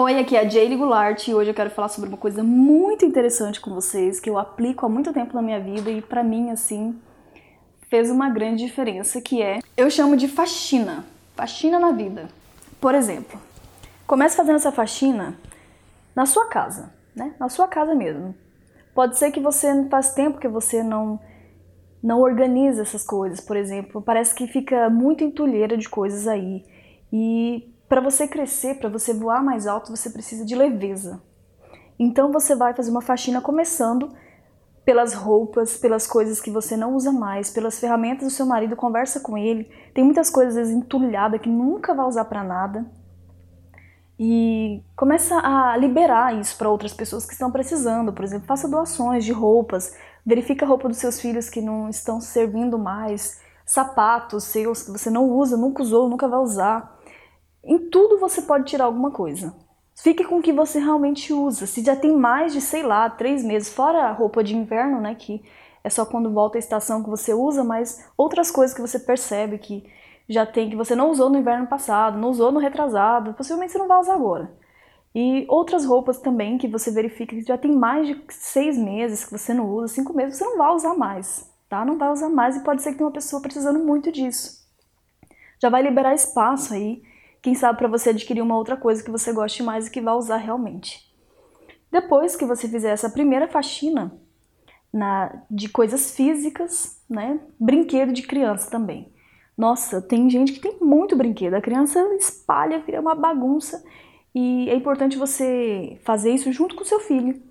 Oi, aqui é a Jaylee Goulart e hoje eu quero falar sobre uma coisa muito interessante com vocês que eu aplico há muito tempo na minha vida e para mim assim fez uma grande diferença, que é eu chamo de faxina, faxina na vida. Por exemplo, comece fazendo essa faxina na sua casa, né? Na sua casa mesmo. Pode ser que você faz tempo que você não não organiza essas coisas, por exemplo, parece que fica muito entulheira de coisas aí. E para você crescer, para você voar mais alto, você precisa de leveza. Então você vai fazer uma faxina começando pelas roupas, pelas coisas que você não usa mais, pelas ferramentas do seu marido, conversa com ele. Tem muitas coisas às vezes entulhadas que nunca vai usar para nada. E começa a liberar isso para outras pessoas que estão precisando. Por exemplo, faça doações de roupas, verifica a roupa dos seus filhos que não estão servindo mais, sapatos seus que você não usa, nunca usou, nunca vai usar. Em tudo você pode tirar alguma coisa. Fique com o que você realmente usa. Se já tem mais de, sei lá, três meses, fora a roupa de inverno, né, que é só quando volta a estação que você usa, mas outras coisas que você percebe que já tem, que você não usou no inverno passado, não usou no retrasado, possivelmente você não vai usar agora. E outras roupas também que você verifica que já tem mais de seis meses que você não usa, cinco meses, você não vai usar mais, tá? Não vai usar mais e pode ser que tenha uma pessoa precisando muito disso. Já vai liberar espaço aí quem sabe para você adquirir uma outra coisa que você goste mais e que vá usar realmente. Depois que você fizer essa primeira faxina na, de coisas físicas, né? Brinquedo de criança também. Nossa, tem gente que tem muito brinquedo. A criança espalha, vira uma bagunça. E é importante você fazer isso junto com seu filho.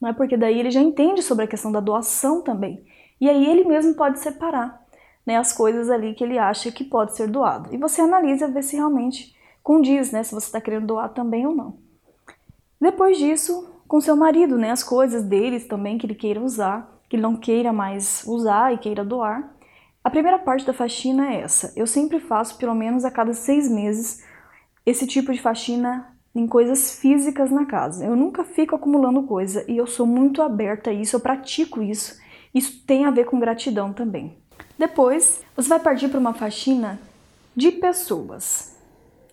Não é porque daí ele já entende sobre a questão da doação também. E aí ele mesmo pode separar né, as coisas ali que ele acha que pode ser doado. E você analisa ver se realmente condiz, né, se você está querendo doar também ou não. Depois disso, com seu marido, né, as coisas deles também que ele queira usar, que ele não queira mais usar e queira doar. A primeira parte da faxina é essa. Eu sempre faço, pelo menos a cada seis meses, esse tipo de faxina em coisas físicas na casa. Eu nunca fico acumulando coisa e eu sou muito aberta a isso, eu pratico isso. Isso tem a ver com gratidão também. Depois, você vai partir para uma faxina de pessoas.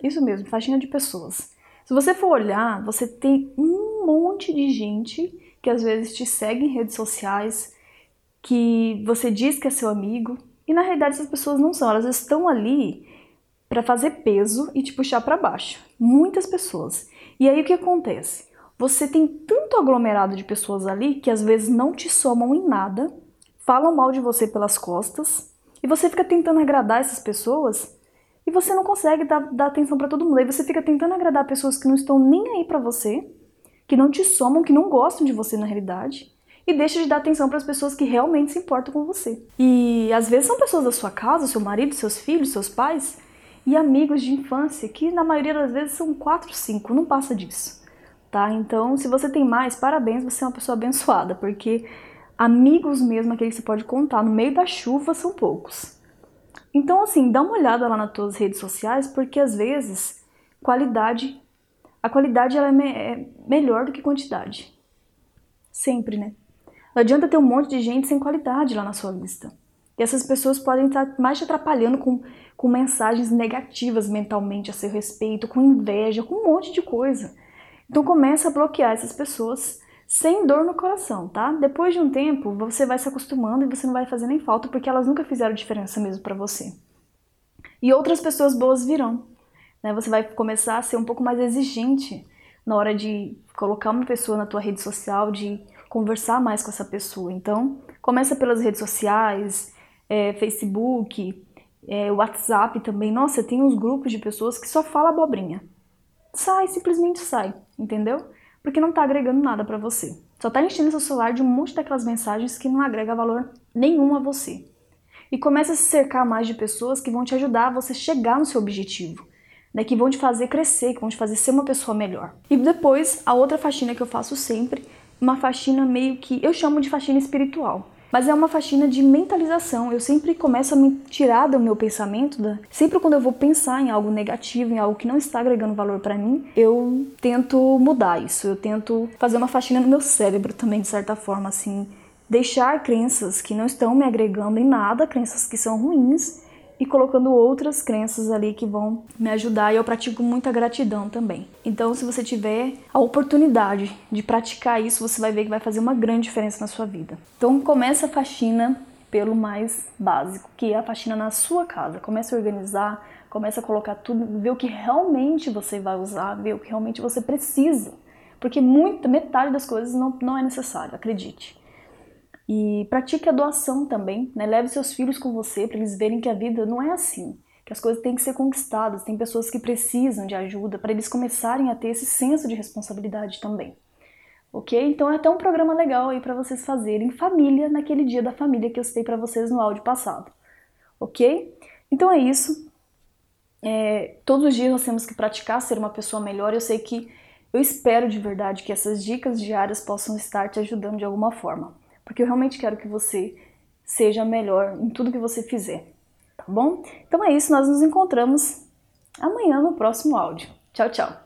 Isso mesmo, faxina de pessoas. Se você for olhar, você tem um monte de gente que às vezes te segue em redes sociais, que você diz que é seu amigo, e na realidade essas pessoas não são, elas estão ali para fazer peso e te puxar para baixo. Muitas pessoas. E aí o que acontece? Você tem tanto aglomerado de pessoas ali que às vezes não te somam em nada falam mal de você pelas costas e você fica tentando agradar essas pessoas e você não consegue dar, dar atenção para todo mundo. Aí você fica tentando agradar pessoas que não estão nem aí para você, que não te somam, que não gostam de você na realidade. E deixa de dar atenção para as pessoas que realmente se importam com você. E às vezes são pessoas da sua casa, seu marido, seus filhos, seus pais e amigos de infância, que na maioria das vezes são quatro, cinco, não passa disso. Tá? Então, se você tem mais, parabéns, você é uma pessoa abençoada, porque amigos mesmo, aqueles que você pode contar no meio da chuva, são poucos. Então, assim, dá uma olhada lá nas tuas redes sociais, porque às vezes qualidade, a qualidade ela é, me, é melhor do que quantidade. Sempre, né? Não adianta ter um monte de gente sem qualidade lá na sua lista. E essas pessoas podem estar mais te atrapalhando com, com mensagens negativas mentalmente a seu respeito, com inveja, com um monte de coisa. Então começa a bloquear essas pessoas sem dor no coração, tá? Depois de um tempo, você vai se acostumando e você não vai fazer nem falta porque elas nunca fizeram diferença mesmo para você. E outras pessoas boas virão. Né? Você vai começar a ser um pouco mais exigente na hora de colocar uma pessoa na tua rede social, de conversar mais com essa pessoa. Então, começa pelas redes sociais, é, Facebook, é, WhatsApp também. Nossa, tem uns grupos de pessoas que só falam abobrinha. Sai, simplesmente sai, entendeu? Porque não está agregando nada para você. Só está enchendo seu celular de um monte daquelas mensagens que não agrega valor nenhum a você. E comece a se cercar mais de pessoas que vão te ajudar a você chegar no seu objetivo, né? que vão te fazer crescer, que vão te fazer ser uma pessoa melhor. E depois, a outra faxina que eu faço sempre, uma faxina meio que eu chamo de faxina espiritual. Mas é uma faxina de mentalização. Eu sempre começo a me tirar do meu pensamento, da... sempre quando eu vou pensar em algo negativo, em algo que não está agregando valor para mim, eu tento mudar isso. Eu tento fazer uma faxina no meu cérebro também, de certa forma, assim, deixar crenças que não estão me agregando em nada, crenças que são ruins, e colocando outras crenças ali que vão me ajudar e eu pratico muita gratidão também. Então, se você tiver a oportunidade de praticar isso, você vai ver que vai fazer uma grande diferença na sua vida. Então, começa a faxina pelo mais básico, que é a faxina na sua casa. Comece a organizar, comece a colocar tudo, ver o que realmente você vai usar, ver o que realmente você precisa. Porque muita, metade das coisas não, não é necessário, acredite. E pratique a doação também, né? Leve seus filhos com você para eles verem que a vida não é assim, que as coisas têm que ser conquistadas, tem pessoas que precisam de ajuda para eles começarem a ter esse senso de responsabilidade também. Ok? Então é até um programa legal aí para vocês fazerem família naquele dia da família que eu citei para vocês no áudio passado. Ok? Então é isso. É, todos os dias nós temos que praticar ser uma pessoa melhor. Eu sei que eu espero de verdade que essas dicas diárias possam estar te ajudando de alguma forma porque eu realmente quero que você seja melhor em tudo que você fizer, tá bom? Então é isso, nós nos encontramos amanhã no próximo áudio. Tchau, tchau!